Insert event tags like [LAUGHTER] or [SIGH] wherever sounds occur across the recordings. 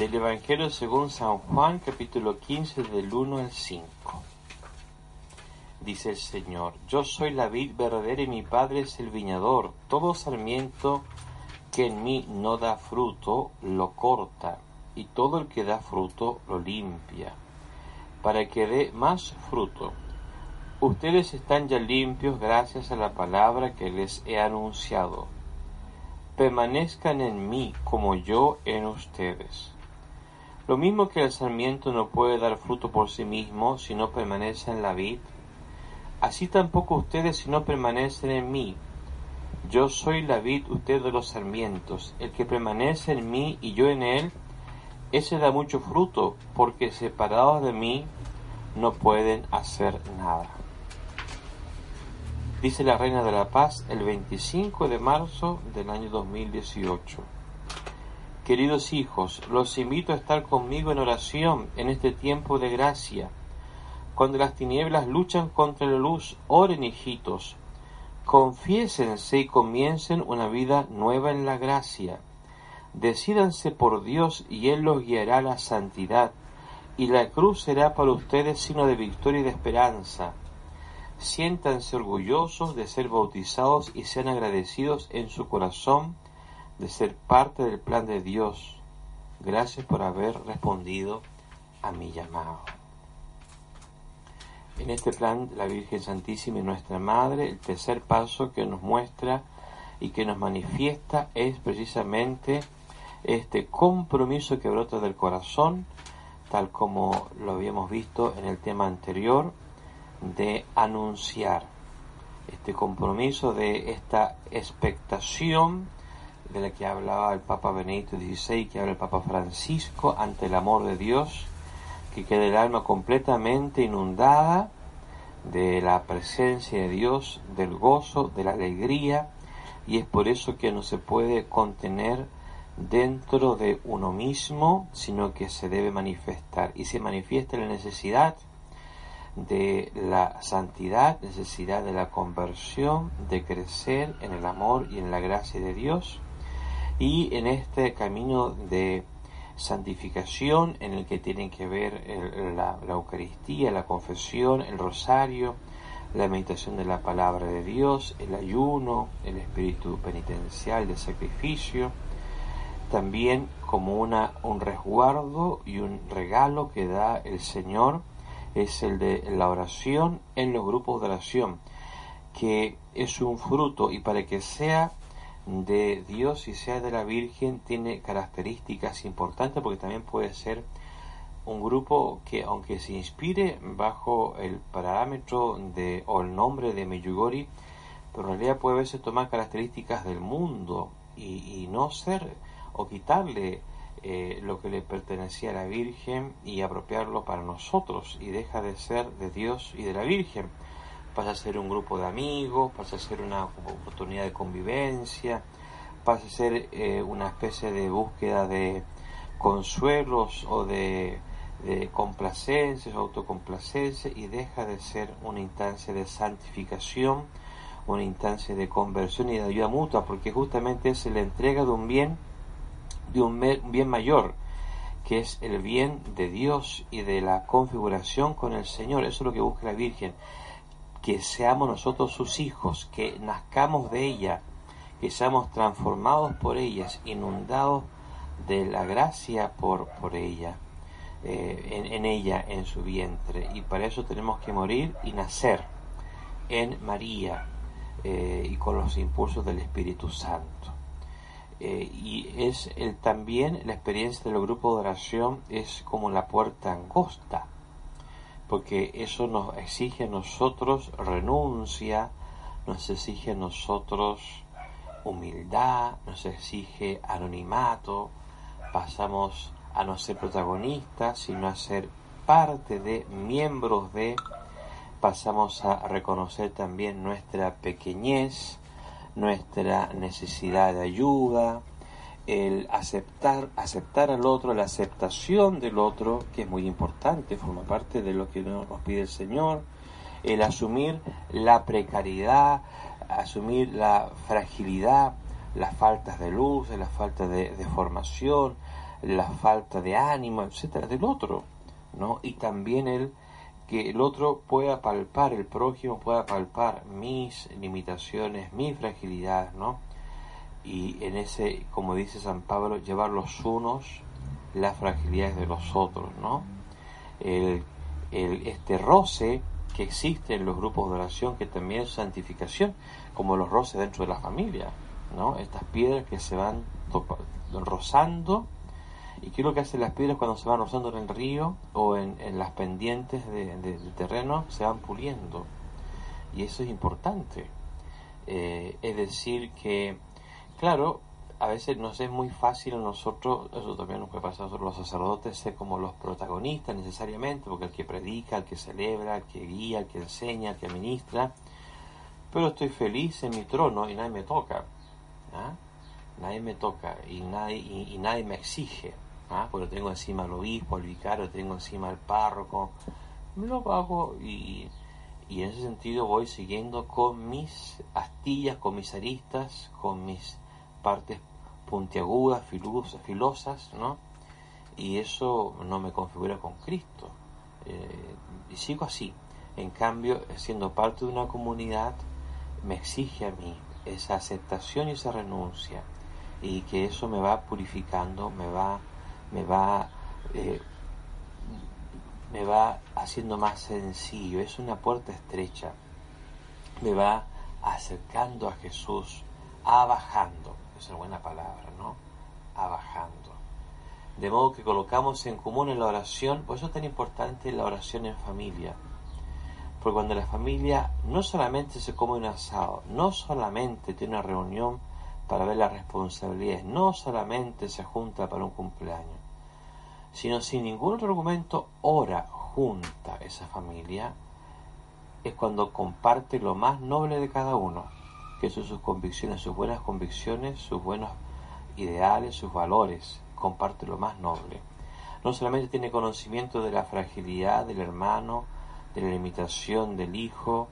Del Evangelio según San Juan, capítulo 15, del 1 al 5. Dice el Señor, yo soy la vid verdadera y mi Padre es el viñador. Todo sarmiento que en mí no da fruto, lo corta, y todo el que da fruto, lo limpia, para que dé más fruto. Ustedes están ya limpios gracias a la palabra que les he anunciado. Permanezcan en mí como yo en ustedes. Lo mismo que el sarmiento no puede dar fruto por sí mismo si no permanece en la vid, así tampoco ustedes si no permanecen en mí. Yo soy la vid, ustedes los sarmientos. El que permanece en mí y yo en él, ese da mucho fruto, porque separados de mí no pueden hacer nada. Dice la Reina de la Paz el 25 de marzo del año 2018. Queridos hijos, los invito a estar conmigo en oración en este tiempo de gracia. Cuando las tinieblas luchan contra la luz, oren hijitos, confiésense y comiencen una vida nueva en la gracia. Decídanse por Dios y Él los guiará a la santidad, y la cruz será para ustedes signo de victoria y de esperanza. Siéntanse orgullosos de ser bautizados y sean agradecidos en su corazón de ser parte del plan de Dios. Gracias por haber respondido a mi llamado. En este plan, la Virgen Santísima y nuestra Madre, el tercer paso que nos muestra y que nos manifiesta es precisamente este compromiso que brota del corazón, tal como lo habíamos visto en el tema anterior, de anunciar este compromiso de esta expectación de la que hablaba el Papa Benedicto XVI, que habla el Papa Francisco, ante el amor de Dios, que quede el alma completamente inundada de la presencia de Dios, del gozo, de la alegría, y es por eso que no se puede contener dentro de uno mismo, sino que se debe manifestar, y se manifiesta la necesidad de la santidad, necesidad de la conversión, de crecer en el amor y en la gracia de Dios, y en este camino de santificación en el que tienen que ver la, Eucaristía, la confesión, el rosario, la meditación de la palabra de Dios, el ayuno, el espíritu penitencial de sacrificio, también como una, un resguardo y un regalo que da el Señor es el de la oración en los grupos de oración, que es un fruto y para que sea de Dios y sea de la Virgen tiene características importantes porque también puede ser un grupo que aunque se inspire bajo el parámetro de o el nombre de Meyugori, pero en realidad puede verse tomar características del mundo y, no ser o quitarle eh, lo que le pertenecía a la Virgen y apropiarlo para nosotros y deja de ser de Dios y de la Virgen pasa a ser un grupo de amigos, pasa a ser una oportunidad de convivencia, pasa a ser eh, una especie de búsqueda de consuelos o de, de complacencias, autocomplacencia y deja de ser una instancia de santificación, una instancia de conversión y de ayuda mutua, porque justamente es la entrega de un bien, de un bien mayor, que es el bien de Dios y de la configuración con el Señor. Eso es lo que busca la Virgen que seamos nosotros sus hijos, que nazcamos de ella, que seamos transformados por ellas, inundados de la gracia por, por ella, eh, en, ella, en su vientre. Y para eso tenemos que morir y nacer en María eh, y con los impulsos del Espíritu Santo. Eh, y es el, también la experiencia del grupo de oración es como la puerta angosta porque eso nos exige a nosotros renuncia, nos exige a nosotros humildad, nos exige anonimato, pasamos a no ser protagonistas, sino a ser parte de, miembros de, pasamos a reconocer también nuestra pequeñez, nuestra necesidad de ayuda, el aceptar, aceptar al otro, la aceptación del otro, que es muy importante, forma parte de lo que nos pide el Señor, el asumir la precariedad, asumir la fragilidad, las faltas de luz, la falta de, de formación, la falta de ánimo, etcétera, del otro, ¿no? Y también el que el otro pueda palpar, el prójimo pueda palpar mis limitaciones, mis fragilidades, ¿no? Y en ese, como dice San Pablo, llevar los unos las fragilidades de los otros, ¿no? El, este roce que existe en los grupos de oración, que también es santificación, como los roces dentro de la familia, ¿no? Estas piedras que se van rozando ¿Y qué es lo que hacen las piedras cuando se van rozando en el río o en, las pendientes de, terreno? Se van puliendo. Y eso es importante. Eh, es decir, que, claro, a veces nos es muy fácil a nosotros, eso también nos puede pasar a nosotros los sacerdotes, ser como los protagonistas necesariamente, porque el que predica, el que celebra, el que guía, el que enseña, el que ministra, pero estoy feliz en mi trono y nadie me toca. ¿ah? Nadie me toca y nadie, y nadie me exige. ¿ah? porque tengo encima al obispo, al vicario, tengo encima al párroco, me lo hago y, y en ese sentido voy siguiendo con mis astillas, con mis aristas, con mis partes puntiagudas, filosas, filosas, ¿no? Y eso no me configura con Cristo. Eh, y sigo así. En cambio, siendo parte de una comunidad, me exige a mí esa aceptación y esa renuncia. Y que eso me va purificando, me va me va, eh, me va haciendo más sencillo, es una puerta estrecha, me va acercando a Jesús, abajando, es una buena palabra, ¿no? Abajando. De modo que colocamos en común en la oración, por eso es tan importante la oración en familia. Porque cuando la familia no solamente se come un asado, no solamente tiene una reunión para ver las responsabilidades, no solamente se junta para un cumpleaños, sino sin ningún otro argumento ora junta esa familia, es cuando comparte lo más noble de cada uno, son sus convicciones, sus buenas convicciones, sus buenos ideales, sus valores, comparte lo más noble. No solamente tiene conocimiento de la fragilidad del hermano, de la limitación del hijo,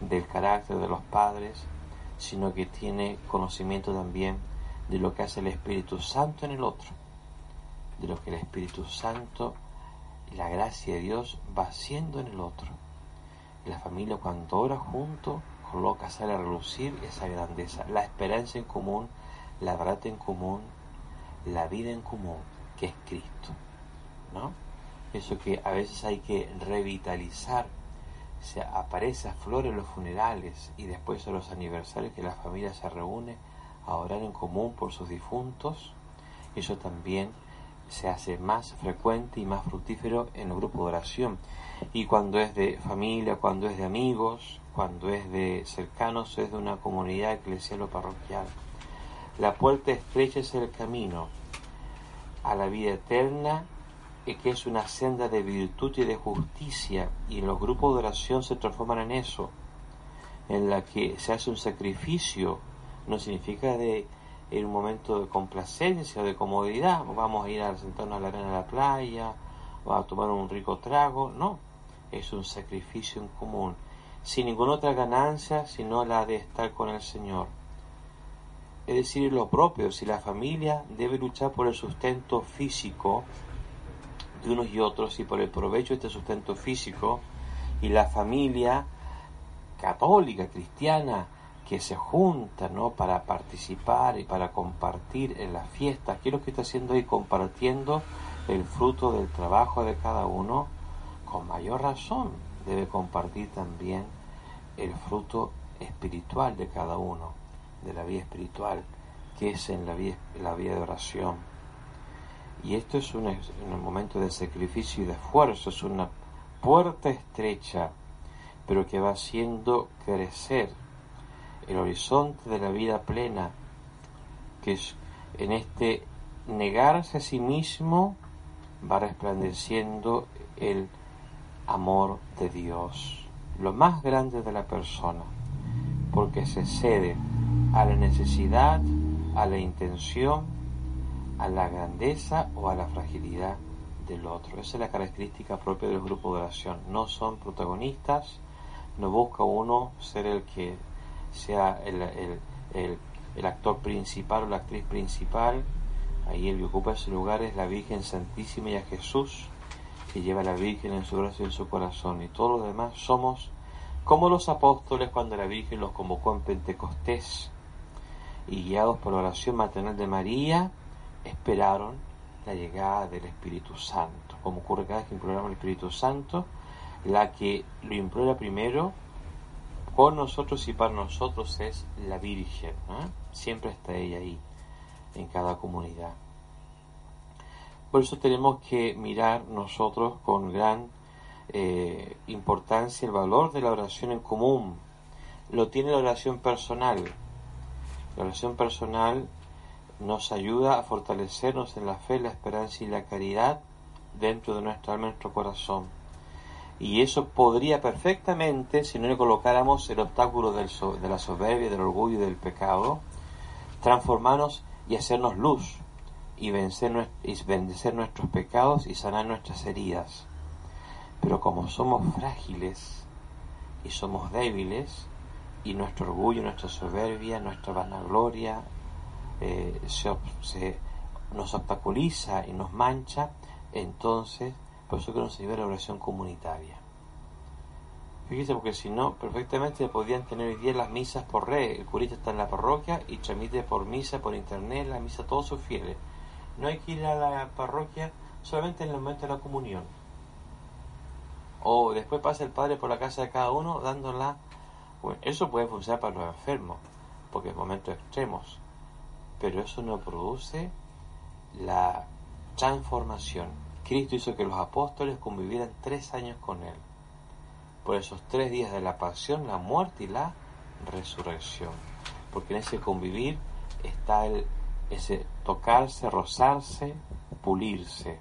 del carácter de los padres, sino que tiene conocimiento también de lo que hace el Espíritu Santo en el otro de lo que el Espíritu Santo y la gracia de Dios va haciendo en el otro. la familia cuando ora junto coloca, sale a relucir esa grandeza, la esperanza en común, la verdad en común, la vida en común, que es Cristo. ¿no? Eso que a veces hay que revitalizar. Se aparece a flor en los funerales y después a los aniversarios que la familia se reúne a orar en común por sus difuntos. Eso también se hace más frecuente y más fructífero en el grupo de oración. Y cuando es de familia, cuando es de amigos, cuando es de cercanos, es de una comunidad eclesial o parroquial. La puerta estrecha es el camino a la vida eterna, que es una senda de virtud y de justicia, y los grupos de oración se transforman en eso, en la que se hace un sacrificio, no significa de en un momento de complacencia o de comodidad, vamos a ir a sentarnos a la arena de la playa, o a tomar un rico trago, no, es un sacrificio en común, sin ninguna otra ganancia sino la de estar con el Señor. Es decir, lo propio, si la familia debe luchar por el sustento físico de unos y otros y por el provecho de este sustento físico, y la familia católica, cristiana, que se juntan ¿no? para participar y para compartir en las fiestas. ¿Qué es lo que está haciendo ahí? Compartiendo el fruto del trabajo de cada uno. Con mayor razón debe compartir también el fruto espiritual de cada uno, de la vida espiritual, que es en la vida, la vida de oración. Y esto es un, un momento de sacrificio y de esfuerzo, es una puerta estrecha, pero que va haciendo crecer el horizonte de la vida plena porque en este negarse a sí mismo va resplandeciendo el amor de Dios, lo más grande de la persona, porque se cede a la necesidad, a la intención, a la grandeza o a la fragilidad del otro. Esa es la característica propia del grupo de oración. No son protagonistas, no busca uno ser el que sea el, actor principal o la actriz principal. Ahí el que ocupa ese lugar es la Virgen Santísima y a Jesús, que lleva la Virgen en su brazo y en su corazón. Y todos los demás somos como los apóstoles cuando la Virgen los convocó en Pentecostés y guiados por la oración maternal de María, esperaron la llegada del Espíritu Santo. Como ocurre cada vez que imploramos el Espíritu Santo, la que lo implora primero por nosotros y para nosotros es la Virgen. Siempre está ella ahí, en cada comunidad. Por eso tenemos que mirar nosotros con gran eh, importancia el valor de la oración en común. Lo tiene la oración personal. La oración personal nos ayuda a fortalecernos en la fe, la esperanza y la caridad dentro de nuestro alma, nuestro corazón. Y eso podría perfectamente, si no le colocáramos el obstáculo del de la soberbia, del orgullo y del pecado, transformarnos y hacernos luz y vencer, y nuestros pecados y sanar nuestras heridas. Pero como somos frágiles y somos débiles, y nuestro orgullo, nuestra soberbia, nuestra vanagloria eh, se, nos obstaculiza y nos mancha, entonces por eso que nos ayuda la oración comunitaria. Fíjese, porque si no, perfectamente podían tener hoy día las misas por red. El curita está en la parroquia y transmite por misa, por internet, la misa a todos sus fieles. No hay que ir a la parroquia solamente en el momento de la comunión. O después pasa el padre por la casa de cada uno dándola. Eso puede funcionar para los enfermos, porque es momentos extremos. Pero eso no produce la transformación Cristo hizo que los apóstoles convivieran tres años con Él. Por esos tres días de la pasión, la muerte y la resurrección. Porque en ese convivir está el, ese tocarse, rozarse, pulirse.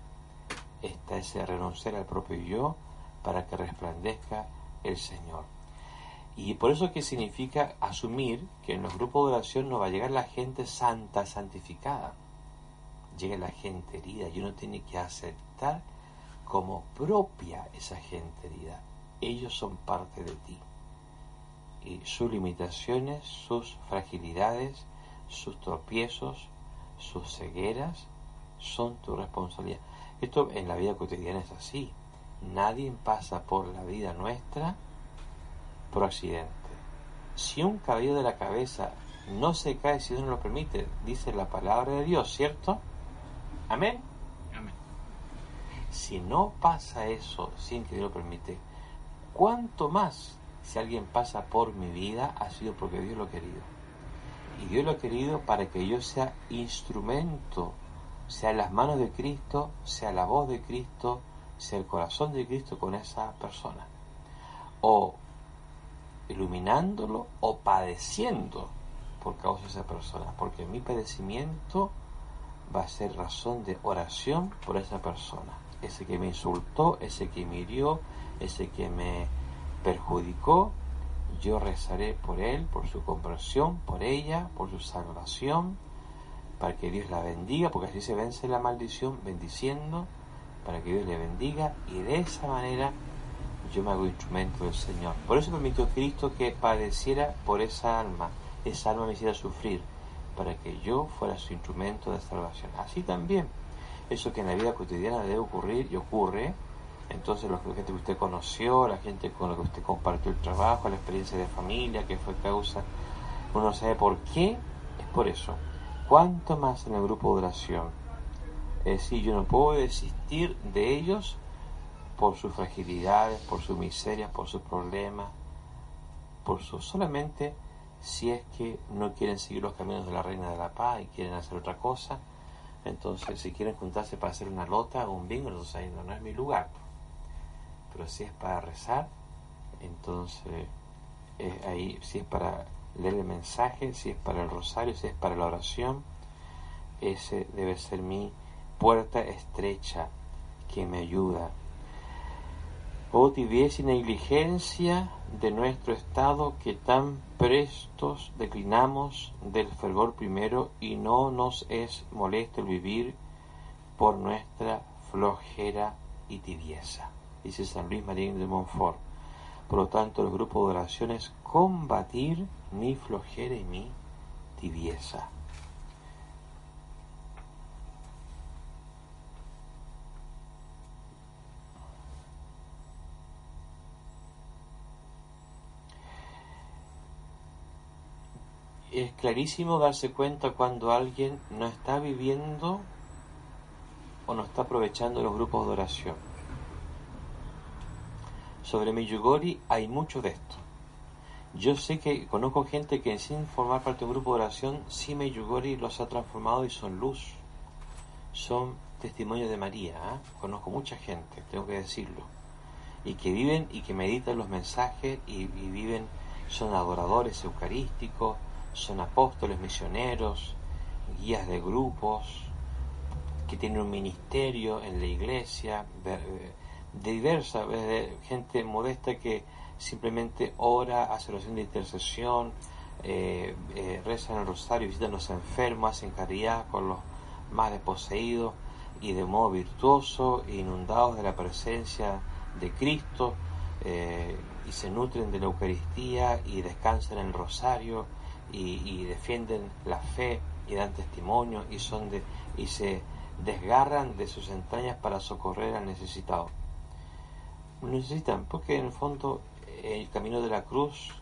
Está ese renunciar al propio yo para que resplandezca el Señor. Y por eso que significa asumir que en los grupos de oración no va a llegar la gente santa, santificada llega la gente herida y uno tiene que aceptar como propia esa gente herida. Ellos son parte de ti. Y sus limitaciones, sus fragilidades, sus tropiezos, sus cegueras son tu responsabilidad. Esto en la vida cotidiana es así. Nadie pasa por la vida nuestra por accidente. Si un cabello de la cabeza no se cae si Dios no lo permite, dice la palabra de Dios, ¿cierto? Amén. Amén. Si no pasa eso sin que Dios lo permite, ¿cuánto más si alguien pasa por mi vida ha sido porque Dios lo ha querido? Y Dios lo ha querido para que yo sea instrumento, sea las manos de Cristo, sea la voz de Cristo, sea el corazón de Cristo con esa persona. O iluminándolo o padeciendo por causa de esa persona. Porque mi padecimiento va a ser razón de oración por esa persona. Ese que me insultó, ese que me hirió, ese que me perjudicó, yo rezaré por él, por su conversión, por ella, por su salvación, para que Dios la bendiga, porque así se vence la maldición, bendiciendo, para que Dios le bendiga, y de esa manera yo me hago instrumento del Señor. Por eso permitió Cristo que padeciera por esa alma, esa alma me hiciera sufrir para que yo fuera su instrumento de salvación. Así también, eso que en la vida cotidiana debe ocurrir y ocurre, entonces la gente que usted conoció, la gente con la que usted compartió el trabajo, la experiencia de familia, que fue causa, uno sabe por qué, es por eso. ¿Cuánto más en el grupo de oración? Es decir, yo no puedo desistir de ellos por sus fragilidades, por sus miserias, por sus problemas, por su solamente si es que no quieren seguir los caminos de la Reina de la Paz y quieren hacer otra cosa, entonces si quieren juntarse para hacer una lota o un bingo, entonces ahí no, es mi lugar. Pero si es para rezar, entonces ahí, si es para leer el mensaje, si es para el rosario, si es para la oración, ese debe ser mi puerta estrecha que me ayuda. Oh tibieza y negligencia de nuestro estado que tan prestos declinamos del fervor primero y no nos es molesto el vivir por nuestra flojera y tibieza, dice San Luis Marín de Montfort. Por lo tanto, el grupo de oración es combatir mi flojera y mi tibieza. es clarísimo darse cuenta cuando alguien no está viviendo o no está aprovechando los grupos de oración. Sobre Miyugori hay mucho de esto. Yo sé que conozco gente que sin formar parte de un grupo de oración, sí Miyugori los ha transformado y son luz. Son testimonios de María. ¿eh? Conozco mucha gente, tengo que decirlo. Y que viven y que meditan los mensajes y, y viven, son adoradores eucarísticos, son apóstoles, misioneros, guías de grupos, que tienen un ministerio en la iglesia, de, diversa, gente modesta que simplemente ora, hace oración de intercesión, eh, eh, rezan el rosario, visitan a los enfermos, hacen caridad con los más desposeídos y de modo virtuoso, inundados de la presencia de Cristo, eh, y se nutren de la Eucaristía y descansan en el rosario y, defienden la fe y dan testimonio y son de, y se desgarran de sus entrañas para socorrer al necesitado. Necesitan, porque en el fondo el camino de la cruz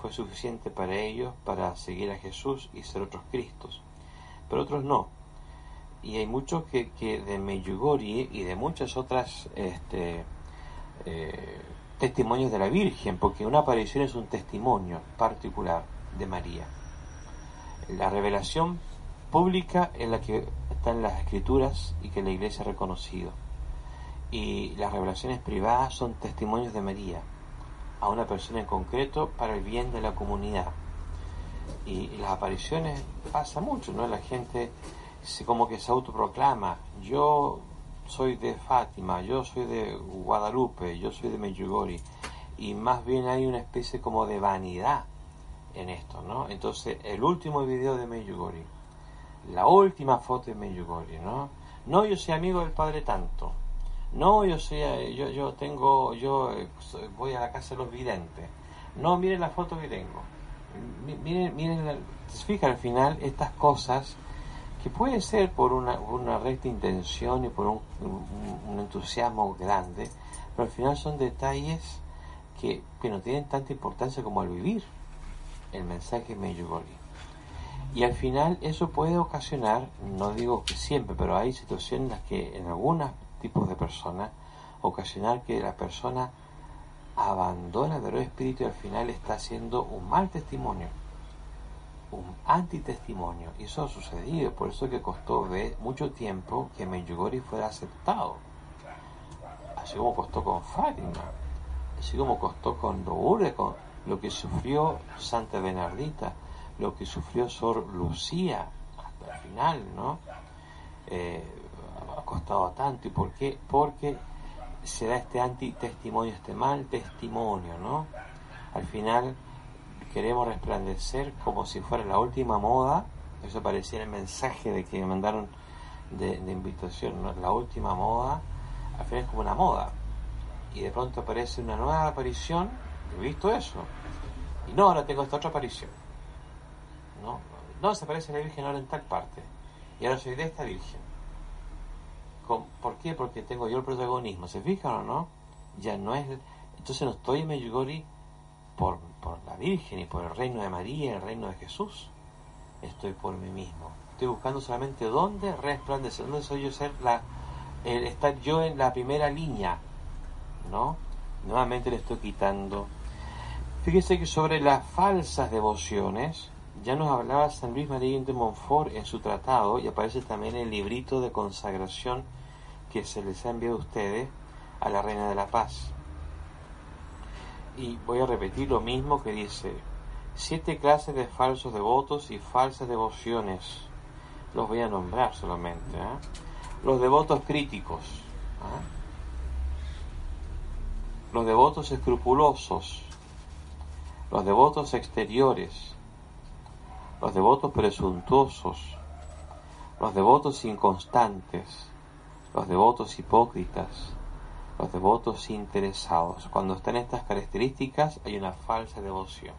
fue suficiente para ellos para seguir a Jesús y ser otros Cristos, pero otros no. Y hay muchos que, que de Meyugori y de muchas otras este, eh, testimonios de la Virgen, porque una aparición es un testimonio particular de María. La revelación pública es la que está en las escrituras y que la iglesia ha reconocido. Y las revelaciones privadas son testimonios de María a una persona en concreto para el bien de la comunidad. Y las apariciones pasa mucho, ¿no? La gente se, como que se autoproclama, yo soy de Fátima, yo soy de Guadalupe, yo soy de Medjugorje, y más bien hay una especie como de vanidad en esto, ¿no? Entonces, el último video de Meyugori, la última foto de Meyugori, ¿no? No, yo soy amigo del Padre Tanto. No, yo soy, yo, yo tengo, yo eh, voy a la casa de los videntes. No, miren la foto que tengo. Miren, miren, se fija al final estas cosas que puede ser por una, una recta intención y por un, un, entusiasmo grande, pero al final son detalles que, que no tienen tanta importancia como el vivir el mensaje Medjugorje. Y al final eso puede ocasionar, no digo que siempre, pero hay situaciones en las que en algunos tipos de personas, ocasionar que la persona abandona el verdadero espíritu y al final está haciendo un mal testimonio, un antitestimonio. Y eso ha sucedido, por eso que costó de mucho tiempo que Medjugorje fuera aceptado. Así como costó con Fátima, así como costó con Lourdes, con lo que sufrió Santa Bernardita, lo que sufrió Sor Lucía hasta el final, ¿no? Eh, ha costado tanto. ¿Y por qué? Porque se da este antitestimonio, este mal testimonio, ¿no? Al final queremos resplandecer como si fuera la última moda, eso parecía el mensaje de que me mandaron de, invitación, ¿no? la última moda, al final es como una moda. Y de pronto aparece una nueva aparición he visto eso. Y no, ahora tengo esta otra aparición. No, no se parece a la Virgen ahora en tal parte. Y ahora soy de esta Virgen. ¿Por qué? Porque tengo yo el protagonismo. ¿Se fijan o no? Ya no es. Entonces no estoy en Medjugorje por, por la Virgen y por el reino de María, el reino de Jesús. Estoy por mí mismo. Estoy buscando solamente dónde resplandecer, dónde soy yo ser la, el estar yo en la primera línea. ¿No? Nuevamente le estoy quitando Fíjese que sobre las falsas devociones ya nos hablaba San Luis María de Montfort en su tratado y aparece también el librito de consagración que se les ha enviado a ustedes a la Reina de la Paz. Y voy a repetir lo mismo que dice, siete clases de falsos devotos y falsas devociones. los voy a nombrar solamente. ¿eh? Los devotos críticos, ¿eh? los devotos escrupulosos, los devotos exteriores, los devotos presuntuosos, los devotos inconstantes, los devotos hipócritas, los devotos interesados. Cuando están estas características hay una falsa devoción.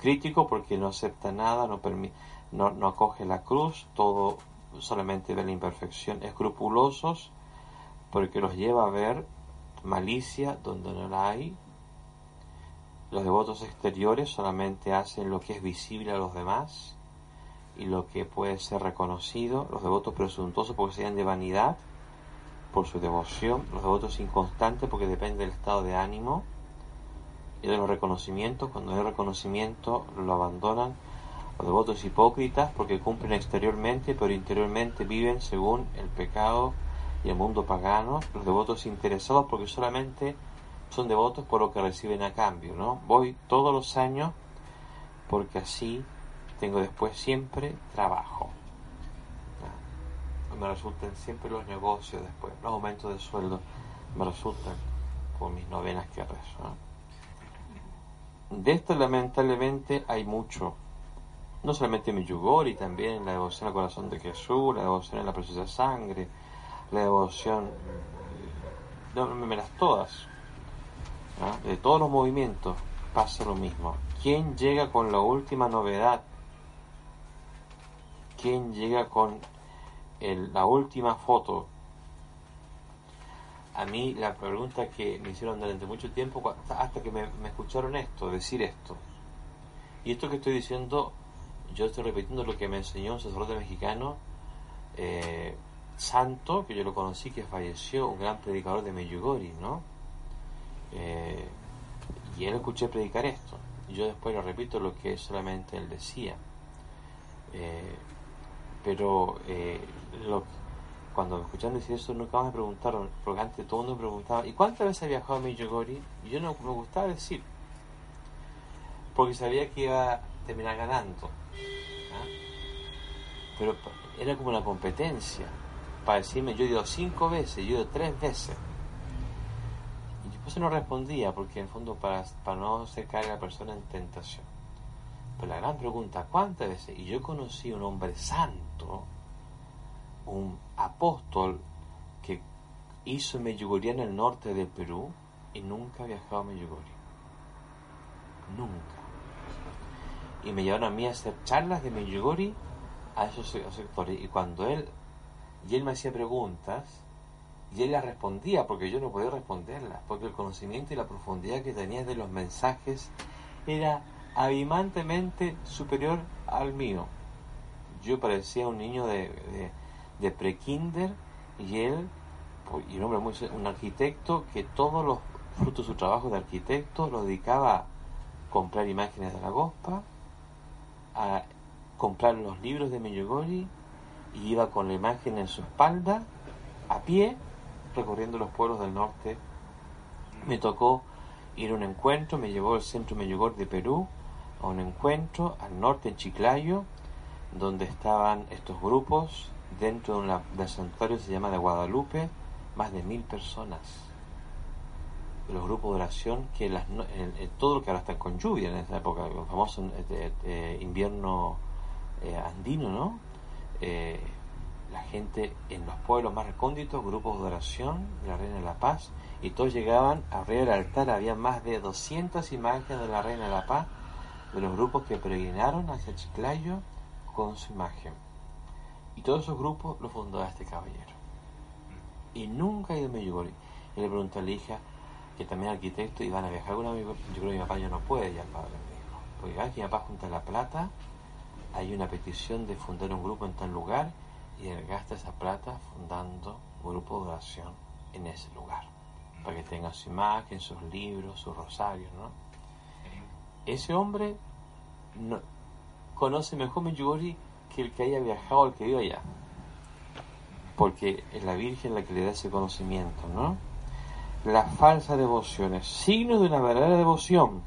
Crítico porque no acepta nada, no, no, no acoge la cruz, todo solamente ve la imperfección. Escrupulosos porque los lleva a ver malicia donde no la hay. Los devotos exteriores solamente hacen lo que es visible a los demás y lo que puede ser reconocido. Los devotos presuntuosos porque sean de vanidad por su devoción, los devotos inconstantes porque depende del estado de ánimo y de los reconocimientos, cuando hay reconocimiento lo abandonan, los devotos hipócritas porque cumplen exteriormente pero interiormente viven según el pecado y el mundo pagano, los devotos interesados porque solamente son devotos por lo que reciben a cambio, ¿no? Voy todos los años porque así tengo después siempre trabajo me resultan siempre los negocios después, los aumentos de sueldo me resultan con mis novenas que rezo. De esto lamentablemente hay mucho, no solamente en mi yugori, también la devoción al corazón de Jesús, la devoción en la preciosa sangre, la devoción, no, me las todas, de todos los movimientos pasa lo mismo. ¿Quién llega con la última novedad? ¿Quién llega con la última foto, a mí la pregunta que me hicieron durante mucho tiempo, hasta que me, escucharon esto, decir esto. Y esto que estoy diciendo, yo estoy repitiendo lo que me enseñó un sacerdote mexicano, eh, santo, que yo lo conocí, que falleció, un gran predicador de Meyugori, ¿no? Eh, y él escuché predicar esto. Yo después lo repito lo que solamente él decía. Eh, pero eh, cuando me escucharon decir eso nunca me preguntaron, porque antes todo el mundo me preguntaba, ¿y cuántas veces ha viajado a Miyogori? Y yo no me gustaba decir, porque sabía que iba a terminar ganando. ¿ah? Pero era como una competencia, para decirme, yo he ido cinco veces, yo he ido tres veces. Y después no respondía, porque en el fondo para, para no hacer caer a la persona en tentación. Pero la gran pregunta, ¿cuántas veces? Y yo conocí un hombre santo, un apóstol que hizo Meyugori en el norte del Perú y nunca viajado a Meyugori. Nunca. Y me llevaron a mí a hacer charlas de Meyugori a esos sectores. Y cuando él, y él me hacía preguntas, y él las respondía, porque yo no podía responderlas, porque el conocimiento y la profundidad que tenía de los mensajes era abimantemente superior al mío. Yo parecía un niño de, de, de pre-kinder y él, pues, un hombre muy, un arquitecto que todos los frutos de su trabajo de arquitecto lo dedicaba a comprar imágenes de la Gospa, a comprar los libros de Meyugori y iba con la imagen en su espalda, a pie, recorriendo los pueblos del norte. Me tocó ir a un encuentro, me llevó al centro Meyugori de Perú, a un encuentro al norte en Chiclayo, donde estaban estos grupos dentro de un del santuario se llama de Guadalupe, más de mil personas. Los grupos de oración que las, todo lo que ahora está con lluvia en esa época, el famoso eh, eh, invierno eh, andino, ¿no? la gente en los pueblos más recónditos, grupos de oración de la Reina de la Paz, y todos llegaban arriba del altar, había más de 200 imágenes de la Reina de la Paz, de los grupos que peregrinaron hacia Chiclayo con su imagen. Y todos esos grupos los fundó este caballero. Y nunca ha ido a Medjugorje. Y le preguntó a la hija, que también es arquitecto, y van a viajar con amigo. Yo creo que mi papá ya no puede, ya el padre me dijo. Porque que mi papá junta la plata, hay una petición de fundar un grupo en tal lugar, y él gasta esa plata fundando un grupo de oración en ese lugar. Para que tenga su imagen, sus libros, sus rosarios, ¿no? Ese hombre no, conoce mejor Medjugorje que el que haya viajado al que vive allá. Porque es la Virgen la que le da ese conocimiento, ¿no? Las falsas devociones, signos de una verdadera devoción,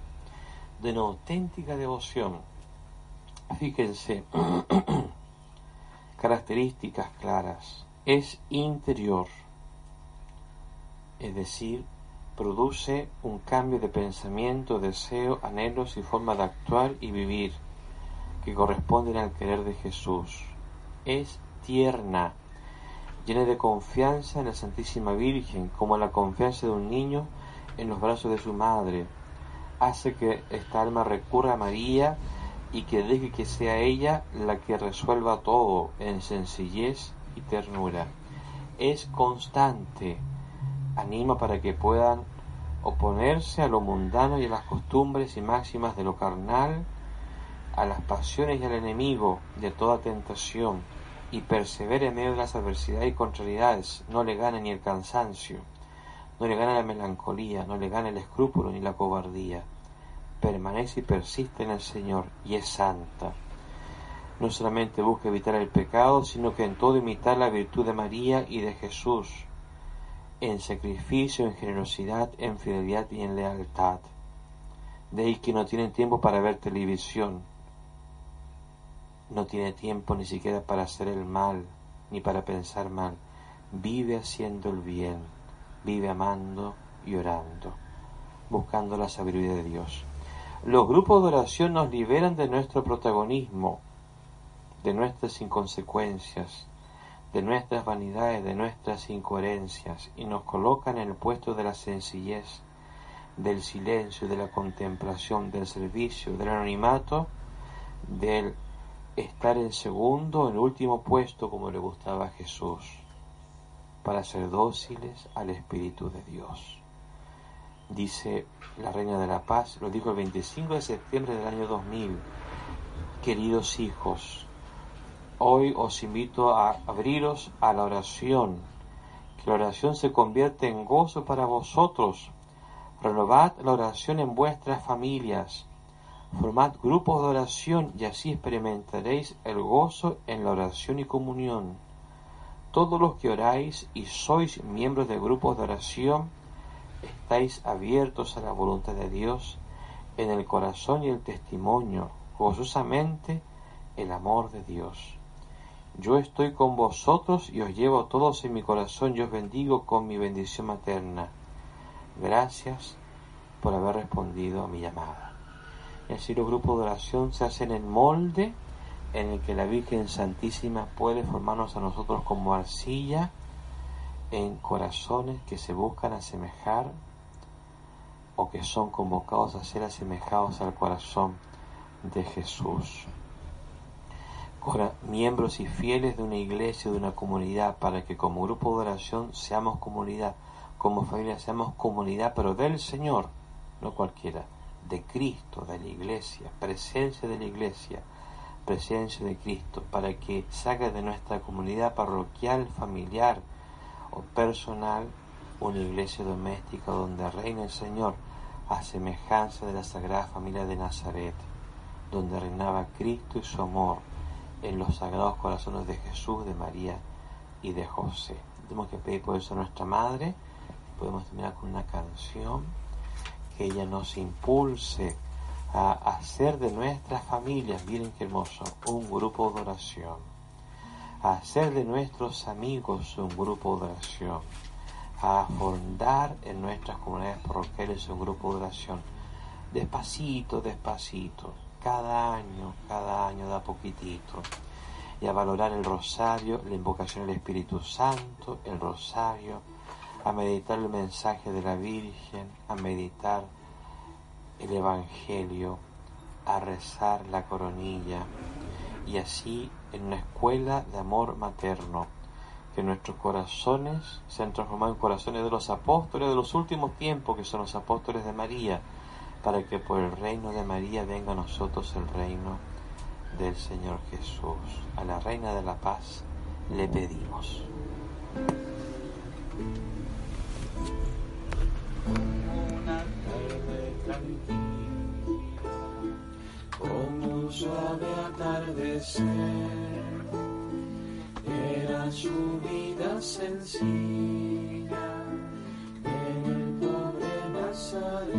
de una auténtica devoción. Fíjense, [CLEARS THROAT] características claras. Es interior, es decir, produce un cambio de pensamiento, deseo, anhelos y forma de actuar y vivir que corresponden al querer de Jesús. Es tierna, llena de confianza en la Santísima Virgen, como la confianza de un niño en los brazos de su madre. Hace que esta alma recurra a María y que deje que sea ella la que resuelva todo en sencillez y ternura. Es constante, anima para que puedan oponerse a lo mundano y a las costumbres y máximas de lo carnal, a las pasiones y al enemigo de toda tentación, y persevere en medio de las adversidades y contrariedades, no le gane ni el cansancio, no le gana la melancolía, no le gana el escrúpulo ni la cobardía. Permanece y persiste en el Señor y es santa. No solamente busca evitar el pecado, sino que en todo imitar la virtud de María y de Jesús, en sacrificio, en generosidad, en fidelidad y en lealtad. De ahí que no tienen tiempo para ver televisión, no tiene tiempo ni siquiera para hacer el mal, ni para pensar mal. Vive haciendo el bien, vive amando y orando, buscando la sabiduría de Dios. Los grupos de oración nos liberan de nuestro protagonismo, de nuestras inconsecuencias, de nuestras vanidades, de nuestras incoherencias, y nos colocan en el puesto de la sencillez, del silencio, de la contemplación, del servicio, del anonimato, del estar en segundo, en último puesto, como le gustaba a Jesús, para ser dóciles al Espíritu de Dios. Dice la Reina de la Paz, lo dijo el 25 de septiembre del año 2000, queridos hijos, hoy os invito a abriros a la oración, que la oración se convierte en gozo para vosotros. Renovad la oración en vuestras familias Formad grupos de oración y así experimentaréis el gozo en la oración y comunión. Todos los que oráis y sois miembros de grupos de oración, estáis abiertos a la voluntad de Dios en el corazón y el testimonio, gozosamente el amor de Dios. Yo estoy con vosotros y os llevo todos en mi corazón y os bendigo con mi bendición materna. Gracias por haber respondido a mi llamada. Y así los grupos de oración se hacen en molde en el que la Virgen Santísima puede formarnos a nosotros como arcilla en corazones que se buscan asemejar o que son convocados a ser asemejados al corazón de Jesús. Miembros y fieles de una iglesia, de una comunidad, para que como grupo de oración seamos comunidad, como familia seamos comunidad, pero del Señor, no cualquiera de Cristo, de la iglesia, presencia de la iglesia, presencia de Cristo, para que saque de nuestra comunidad parroquial, familiar o personal una iglesia doméstica donde reina el Señor a semejanza de la Sagrada Familia de Nazaret, donde reinaba Cristo y su amor en los sagrados corazones de Jesús, de María y de José. Tenemos que pedir por eso a nuestra Madre. Podemos terminar con una canción que ella nos impulse a hacer de nuestras familias, miren qué hermoso, un grupo de oración, a hacer de nuestros amigos un grupo de oración, a fundar en nuestras comunidades parroquiales un grupo de oración, despacito, despacito, cada año, cada año da poquitito, y a valorar el rosario, la invocación del Espíritu Santo, el rosario, a meditar el mensaje de la Virgen, a meditar el Evangelio, a rezar la coronilla. Y así en una escuela de amor materno, que nuestros corazones se han transformado en corazones de los apóstoles de los últimos tiempos, que son los apóstoles de María, para que por el reino de María venga a nosotros el reino del Señor Jesús. A la Reina de la Paz le pedimos. como un suave atardecer. Era su vida sencilla en el pobre Nazaret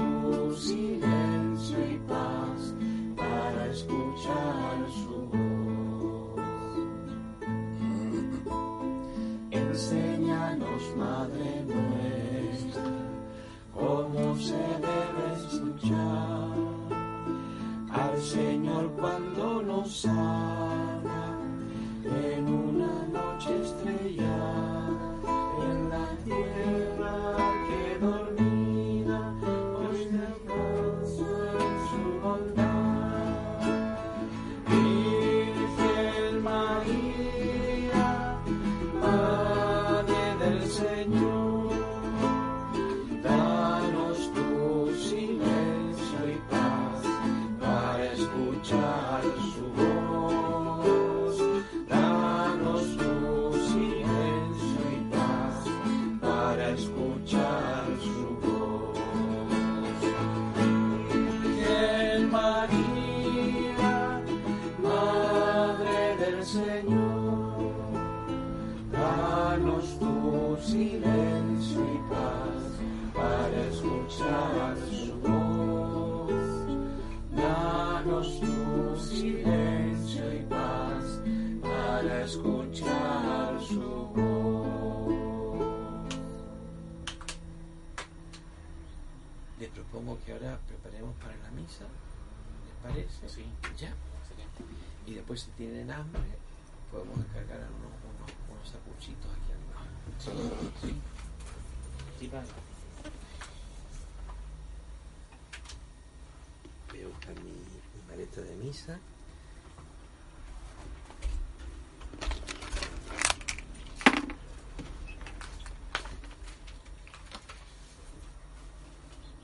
ahora preparemos para la misa, ¿les parece? Sí. Ya. Y después, si tienen hambre, podemos encargar unos, unos, unos sacuchitos aquí arriba. Sí. sí. sí vale. Voy a buscar mi maleta de misa.